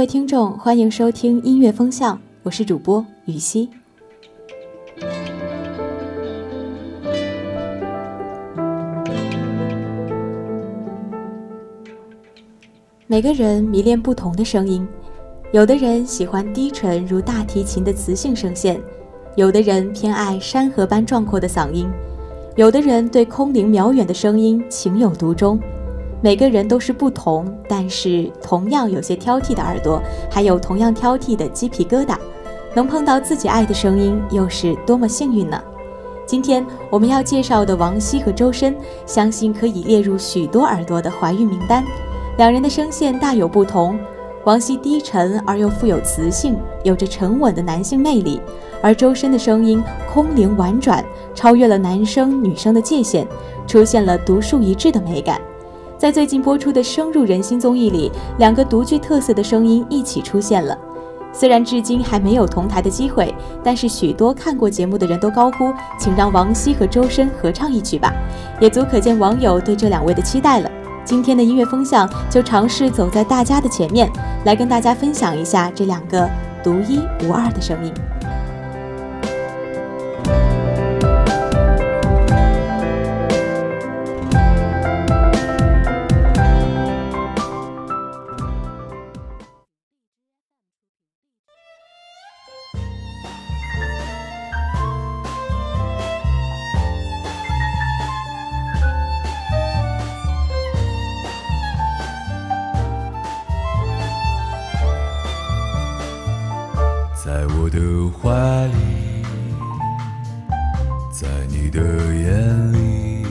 各位听众，欢迎收听音乐风向，我是主播雨熙。每个人迷恋不同的声音，有的人喜欢低沉如大提琴的磁性声线，有的人偏爱山河般壮阔的嗓音，有的人对空灵渺远的声音情有独钟。每个人都是不同，但是同样有些挑剔的耳朵，还有同样挑剔的鸡皮疙瘩。能碰到自己爱的声音，又是多么幸运呢？今天我们要介绍的王晰和周深，相信可以列入许多耳朵的怀孕名单。两人的声线大有不同，王晰低沉而又富有磁性，有着沉稳的男性魅力；而周深的声音空灵婉转，超越了男生女生的界限，出现了独树一帜的美感。在最近播出的深入人心综艺里，两个独具特色的声音一起出现了。虽然至今还没有同台的机会，但是许多看过节目的人都高呼：“请让王晰和周深合唱一曲吧！”也足可见网友对这两位的期待了。今天的音乐风向就尝试走在大家的前面，来跟大家分享一下这两个独一无二的声音。的怀里，在你的眼里，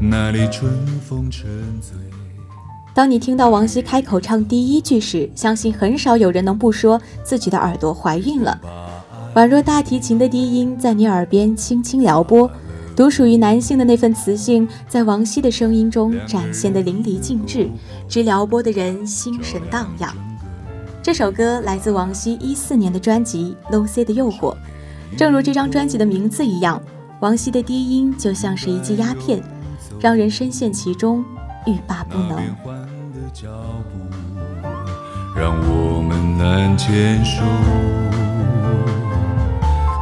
那里春风沉醉。当你听到王晰开口唱第一句时，相信很少有人能不说自己的耳朵怀孕了。宛若大提琴的低音在你耳边轻轻撩拨，独属于男性的那份磁性，在王晰的声音中展现得淋漓尽致，直撩拨的人心神荡漾。这首歌来自王晰一四年的专辑《Low C 的诱惑》，正如这张专辑的名字一样，王晰的低音就像是一剂鸦片，让人深陷其中，欲罢不能。让我们难牵手，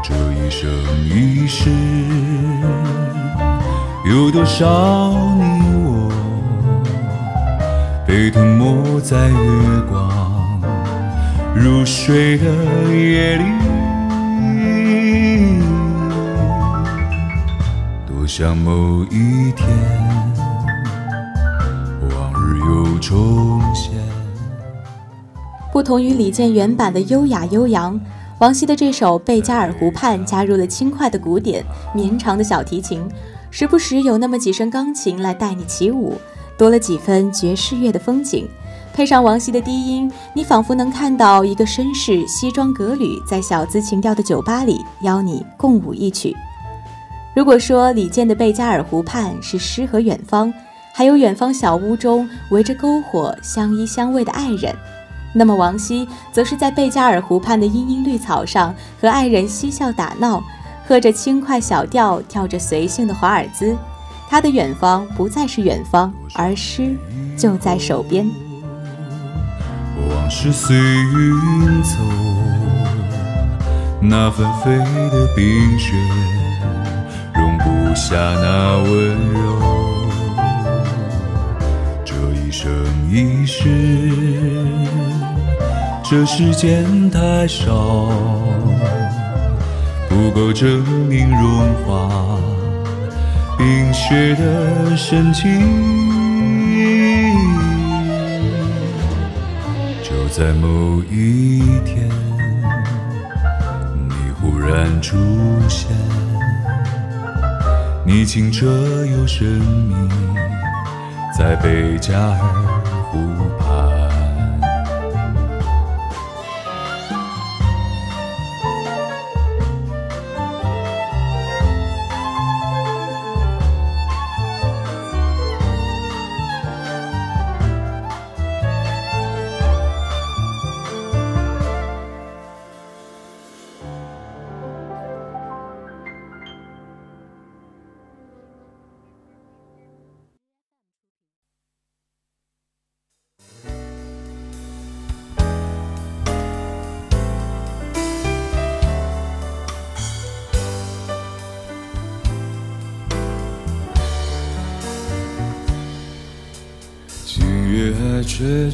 这一生一世，有多少你我被吞没在月光。入睡的夜里，多想某一天，往日又重现。不同于李健原版的优雅悠扬，王晰的这首《贝加尔湖畔》加入了轻快的鼓点、绵长的小提琴，时不时有那么几声钢琴来带你起舞，多了几分爵士乐的风景。配上王晰的低音，你仿佛能看到一个绅士西装革履，在小资情调的酒吧里邀你共舞一曲。如果说李健的《贝加尔湖畔》是诗和远方，还有远方小屋中围着篝火相依相偎的爱人，那么王晰则是在贝加尔湖畔的茵茵绿草上和爱人嬉笑打闹，喝着轻快小调，跳着随性的华尔兹。他的远方不再是远方，而诗就在手边。往事随云走，那纷飞的冰雪容不下那温柔。这一生一世，这时间太少，不够证明融化冰雪的深情。就在某一天，你忽然出现，你清澈又神秘，在贝加尔湖畔。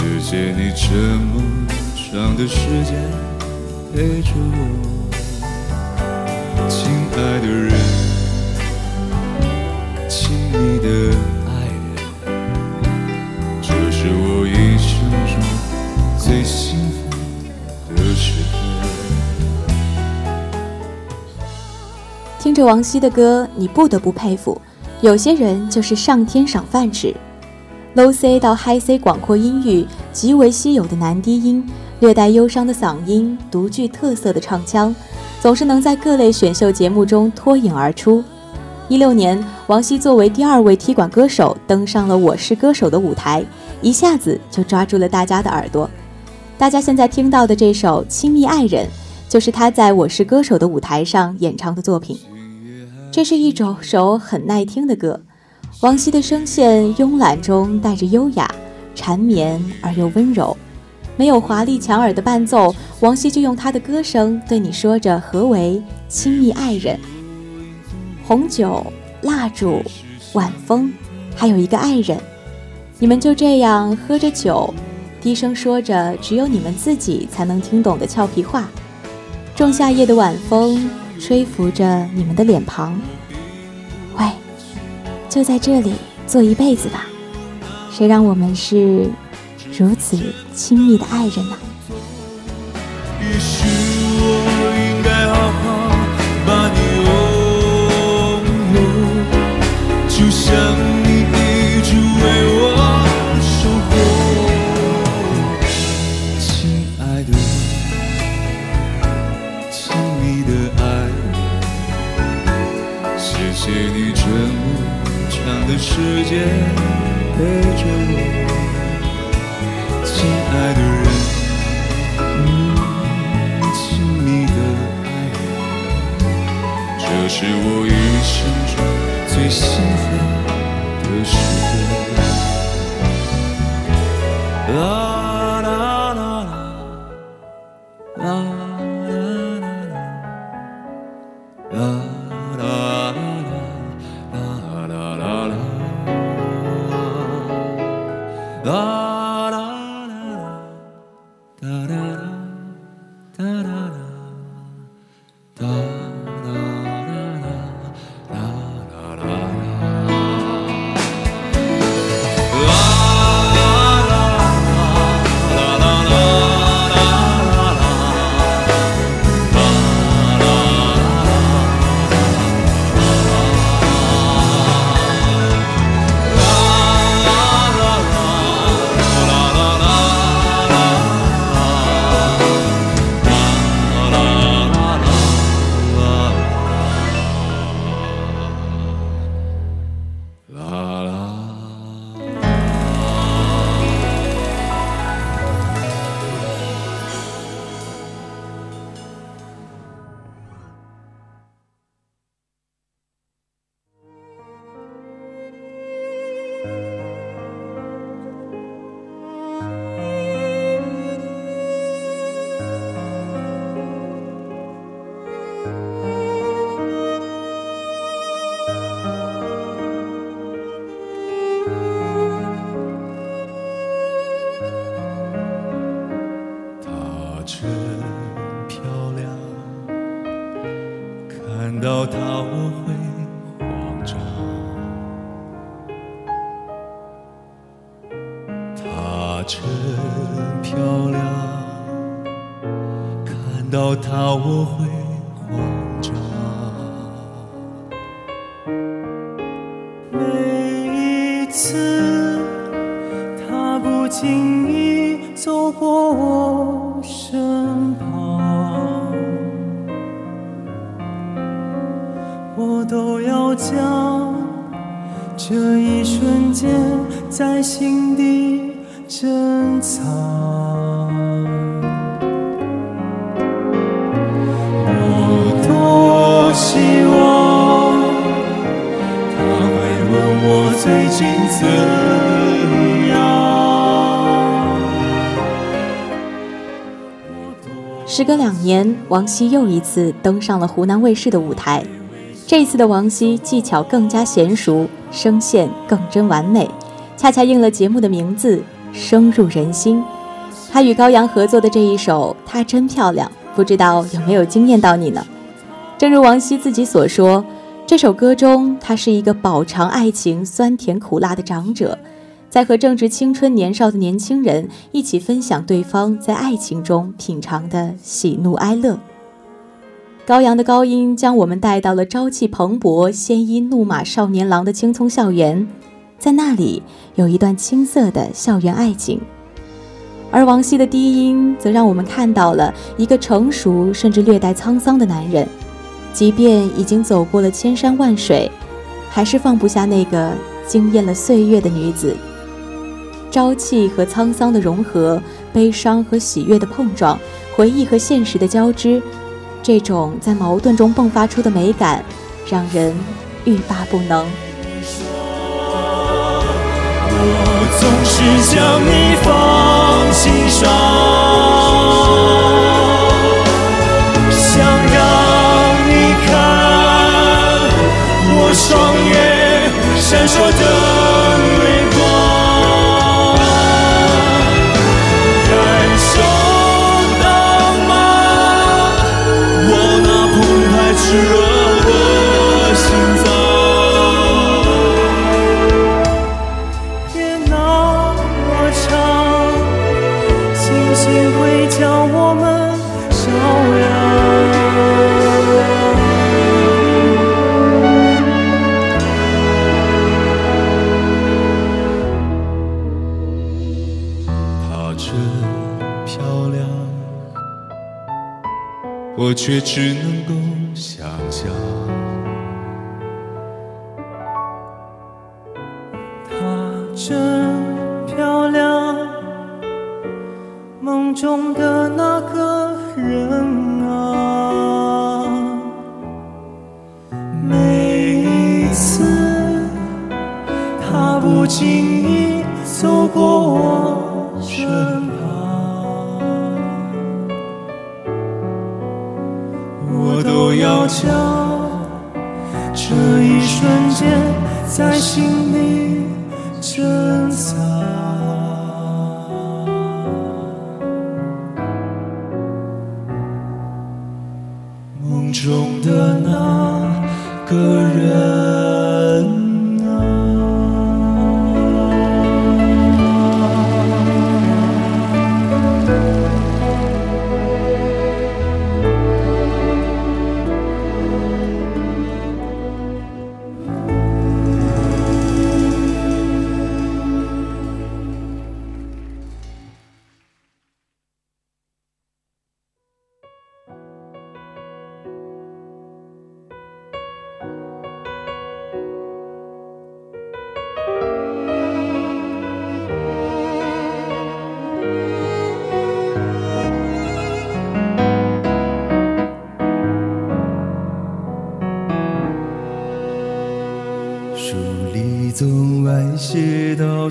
谢谢你这么长的时间陪着我，亲爱的人，亲密的爱人，这是我一生中最幸福的时刻。听着王晰的歌，你不得不佩服。有些人就是上天赏饭吃，Low C 到 High C 广阔音域，极为稀有的男低音，略带忧伤的嗓音，独具特色的唱腔，总是能在各类选秀节目中脱颖而出。一六年，王晰作为第二位踢馆歌手登上了《我是歌手》的舞台，一下子就抓住了大家的耳朵。大家现在听到的这首《亲密爱人》，就是他在《我是歌手》的舞台上演唱的作品。这是一首首很耐听的歌，王晰的声线慵懒中带着优雅，缠绵而又温柔。没有华丽强耳的伴奏，王晰就用他的歌声对你说着何为亲密爱人。红酒、蜡烛、晚风，还有一个爱人，你们就这样喝着酒，低声说着只有你们自己才能听懂的俏皮话。仲夏夜的晚风。吹拂着你们的脸庞，就在这里做一辈子吧。谁让我们是如此亲密的爱人呢？就像。时间陪着我，亲爱的人，亲密的爱人，这是我一生中最兴真漂亮，看到她我会慌张。每一次她不经意走过我身旁，我都要将这一瞬间在心底珍藏。我多希望他会问我最近怎样。时隔两年，王希又一次登上了湖南卫视的舞台。这次的王希技巧更加娴熟，声线更臻完美，恰恰应了节目的名字“声入人心”。他与高阳合作的这一首《她真漂亮》，不知道有没有惊艳到你呢？正如王希自己所说，这首歌中他是一个饱尝爱情酸甜苦辣的长者，在和正值青春年少的年轻人一起分享对方在爱情中品尝的喜怒哀乐。高阳的高音将我们带到了朝气蓬勃、鲜衣怒马少年郎的青葱校园，在那里有一段青涩的校园爱情。而王希的低音则让我们看到了一个成熟甚至略带沧桑的男人，即便已经走过了千山万水，还是放不下那个惊艳了岁月的女子。朝气和沧桑的融合，悲伤和喜悦的碰撞，回忆和现实的交织。这种在矛盾中迸发出的美感，让人欲罢不能。我总是将你放心上，想让你看我双眼闪烁的我却只能够想象。她真漂亮，梦中的那个人就这一瞬间在心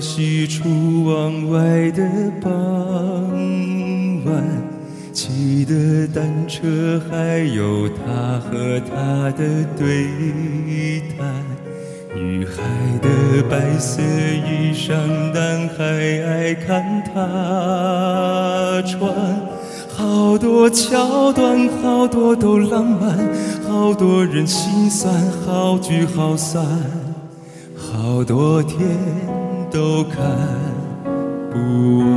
写到西出望外的傍晚，骑的单车，还有他和她的对谈。女孩的白色衣裳，男孩爱看她穿。好多桥段，好多都浪漫，好多人心酸，好聚好散，好多天都看不完。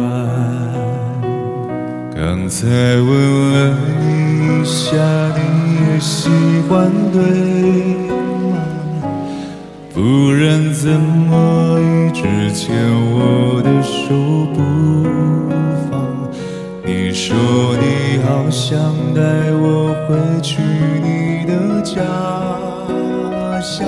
刚才问了你一下，你也喜欢对吗？不然怎么一直牵我的手不放？你说你好想带我回去你的家乡，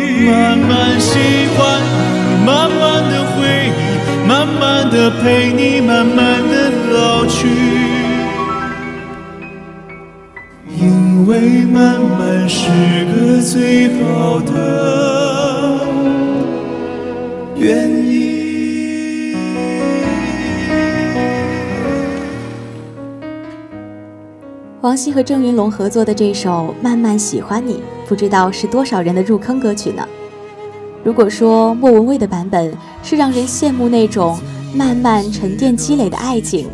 慢慢喜欢你，慢慢的回忆，慢慢的陪你，慢慢的老去。因为慢慢是个最好的原因。王晰和郑云龙合作的这首《慢慢喜欢你》，不知道是多少人的入坑歌曲呢？如果说莫文蔚的版本是让人羡慕那种慢慢沉淀积累的爱情。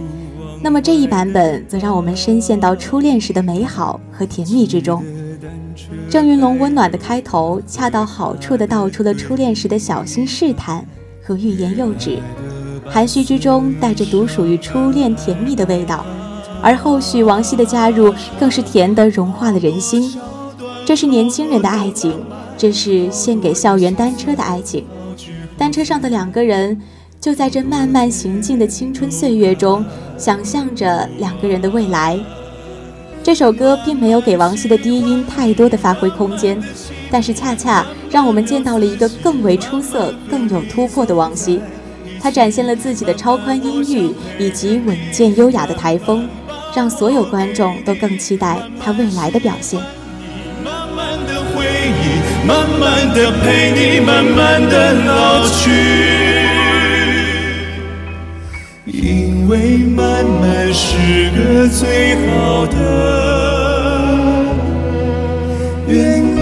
那么这一版本则让我们深陷到初恋时的美好和甜蜜之中。郑云龙温暖的开头，恰到好处地道出了初恋时的小心试探和欲言又止，含蓄之中带着独属于初恋甜蜜的味道。而后续王晰的加入，更是甜得融化了人心。这是年轻人的爱情，这是献给校园单车的爱情。单车上的两个人。就在这慢慢行进的青春岁月中，想象着两个人的未来。这首歌并没有给王晰的低音太多的发挥空间，但是恰恰让我们见到了一个更为出色、更有突破的王晰。他展现了自己的超宽音域以及稳健优雅的台风，让所有观众都更期待他未来的表现。慢慢的，陪你，慢慢的老去。因为慢慢是个最好的原因。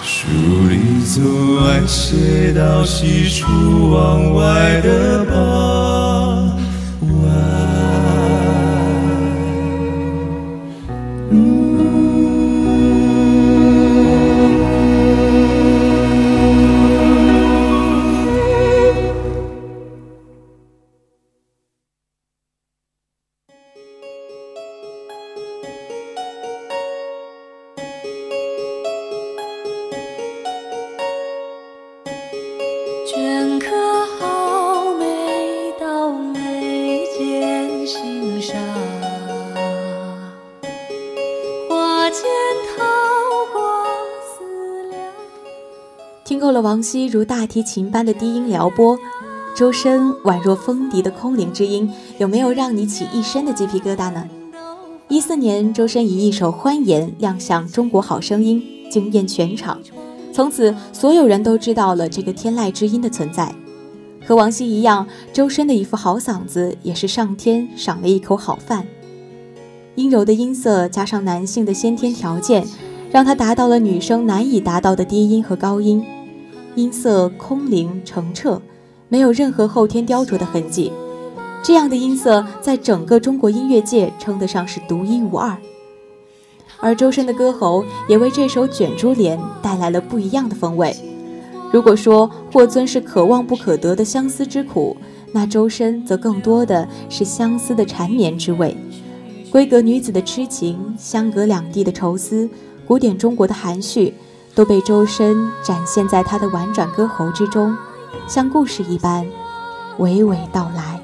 书里总爱写到喜出望外的傍王晰如大提琴般的低音撩拨，周深宛若风笛的空灵之音，有没有让你起一身的鸡皮疙瘩呢？一四年，周深以一首《欢颜》亮相《中国好声音》，惊艳全场。从此，所有人都知道了这个天籁之音的存在。和王晰一样，周深的一副好嗓子也是上天赏了一口好饭。阴柔的音色加上男性的先天条件，让他达到了女生难以达到的低音和高音。音色空灵澄澈，没有任何后天雕琢的痕迹。这样的音色，在整个中国音乐界称得上是独一无二。而周深的歌喉也为这首《卷珠帘》带来了不一样的风味。如果说霍尊是可望不可得的相思之苦，那周深则更多的是相思的缠绵之味。闺阁女子的痴情，相隔两地的愁思，古典中国的含蓄。都被周深展现在他的婉转歌喉之中，像故事一般，娓娓道来。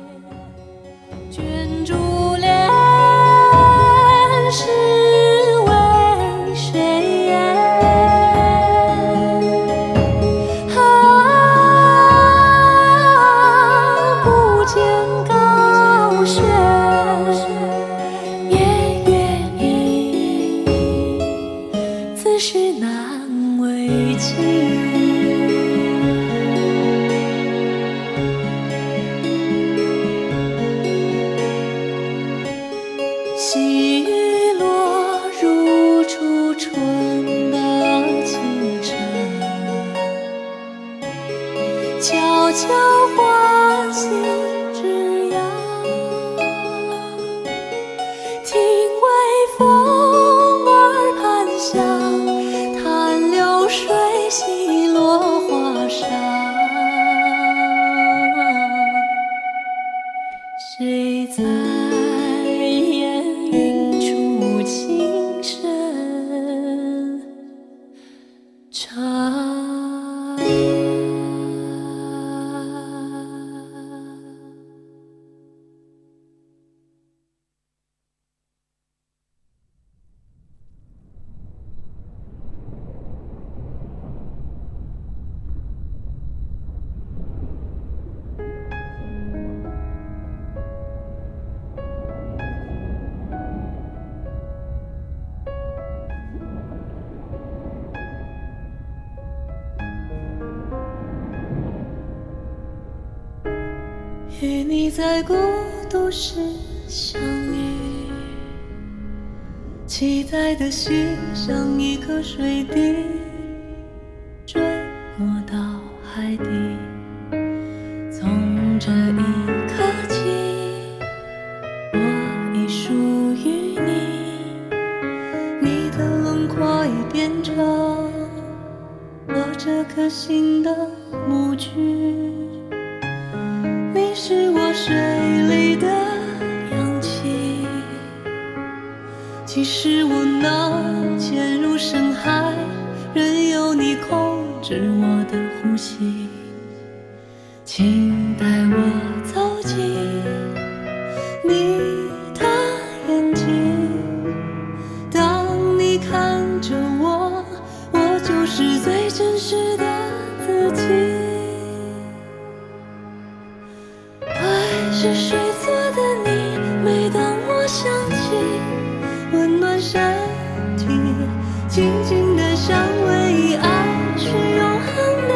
静静的香味，爱是永恒的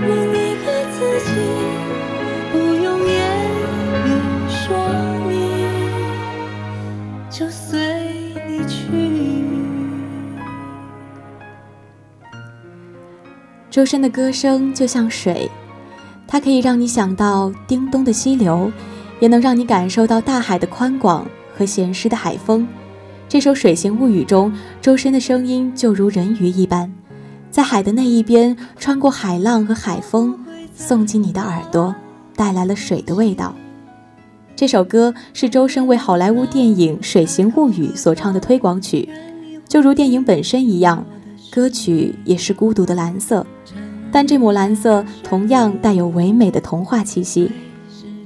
你，另一个自己，不用言语说明，就随你去。周深的歌声就像水。它可以让你想到叮咚的溪流，也能让你感受到大海的宽广和咸湿的海风。这首《水形物语》中，周深的声音就如人鱼一般，在海的那一边，穿过海浪和海风，送进你的耳朵，带来了水的味道。这首歌是周深为好莱坞电影《水形物语》所唱的推广曲，就如电影本身一样，歌曲也是孤独的蓝色。但这抹蓝色同样带有唯美的童话气息，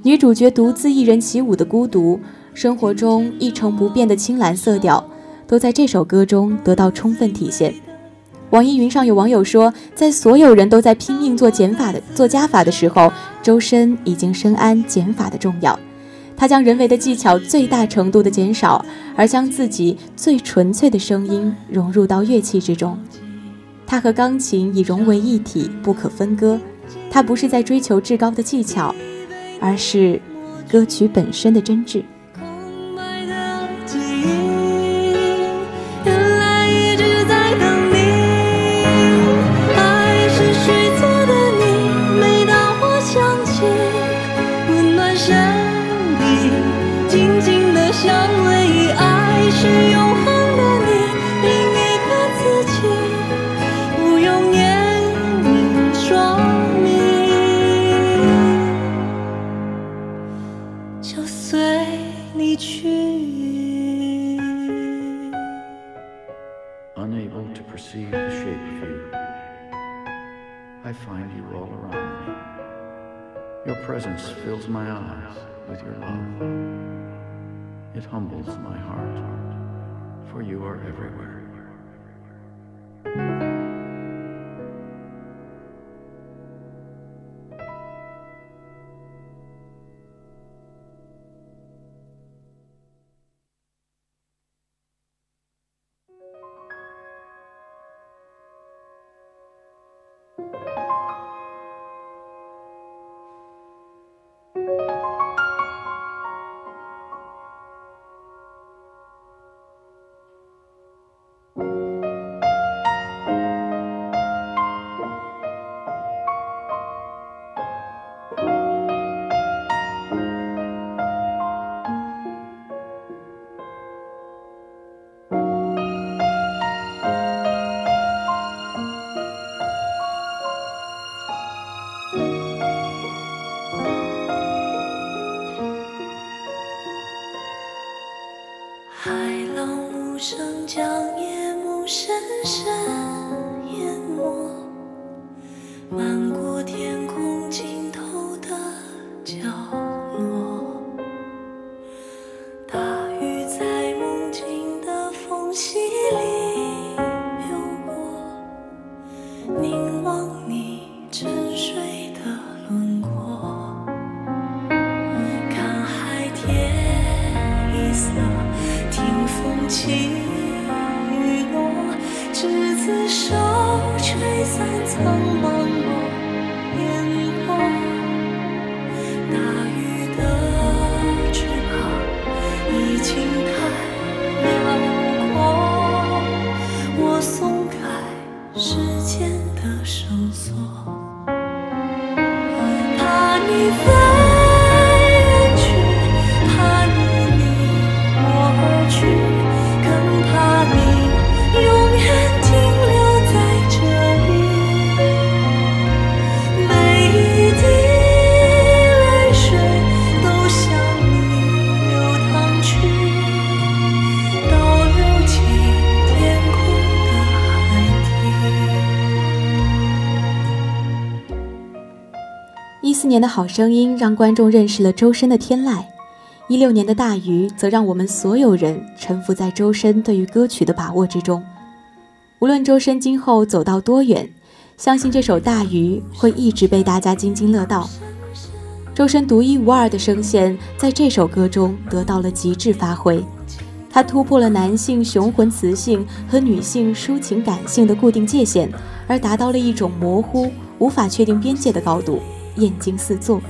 女主角独自一人起舞的孤独，生活中一成不变的青蓝色调，都在这首歌中得到充分体现。网易云上有网友说，在所有人都在拼命做减法的做加法的时候，周深已经深谙减法的重要。他将人为的技巧最大程度的减少，而将自己最纯粹的声音融入到乐器之中。他和钢琴已融为一体，不可分割。他不是在追求至高的技巧，而是歌曲本身的真挚。离去。Unable to perceive the shape of you, I find you all around me. Your presence fills my eyes with your love. It humbles my heart, for you are everywhere. 心太辽阔我松开时间的绳索。好声音让观众认识了周深的天籁，一六年的大鱼则让我们所有人臣服在周深对于歌曲的把握之中。无论周深今后走到多远，相信这首大鱼会一直被大家津津乐道。周深独一无二的声线在这首歌中得到了极致发挥，他突破了男性雄浑磁性和女性抒情感性的固定界限，而达到了一种模糊、无法确定边界的高度。眼睛四座，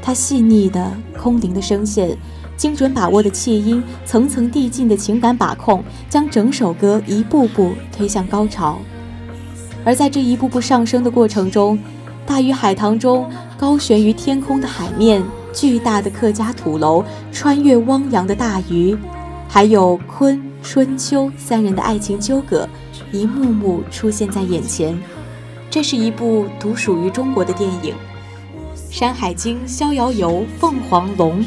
他细腻的空灵的声线，精准把握的气音，层层递进的情感把控，将整首歌一步步推向高潮。而在这一步步上升的过程中，大鱼海棠中高悬于天空的海面，巨大的客家土楼，穿越汪洋的大鱼，还有坤春秋三人的爱情纠葛，一幕幕出现在眼前。这是一部独属于中国的电影，《山海经》《逍遥游》《凤凰龙》，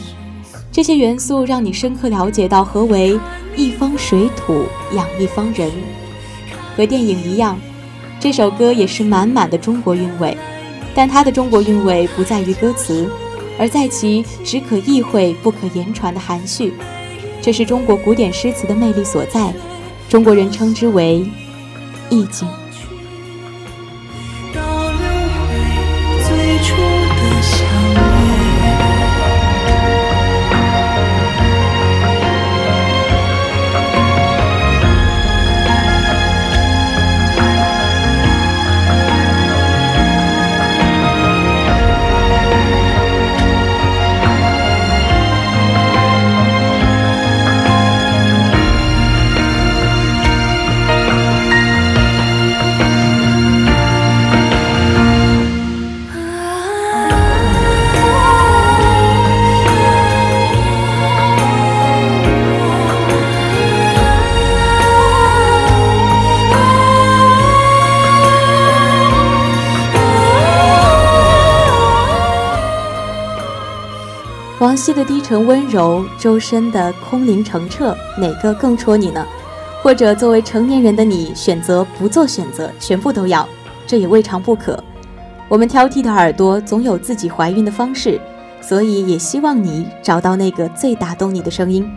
这些元素让你深刻了解到何为一方水土养一方人。和电影一样，这首歌也是满满的中国韵味，但它的中国韵味不在于歌词，而在其只可意会不可言传的含蓄。这是中国古典诗词的魅力所在，中国人称之为意境。王晰的低沉温柔，周深的空灵澄澈，哪个更戳你呢？或者作为成年人的你，选择不做选择，全部都要，这也未尝不可。我们挑剔的耳朵总有自己怀孕的方式，所以也希望你找到那个最打动你的声音。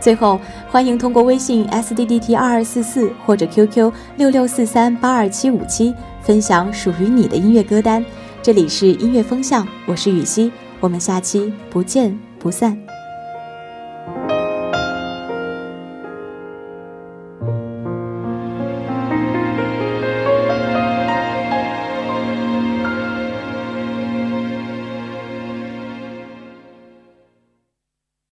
最后，欢迎通过微信 s d d t 二二四四或者 QQ 六六四三八二七五七分享属于你的音乐歌单。这里是音乐风向，我是雨熙。我们下期不见不散。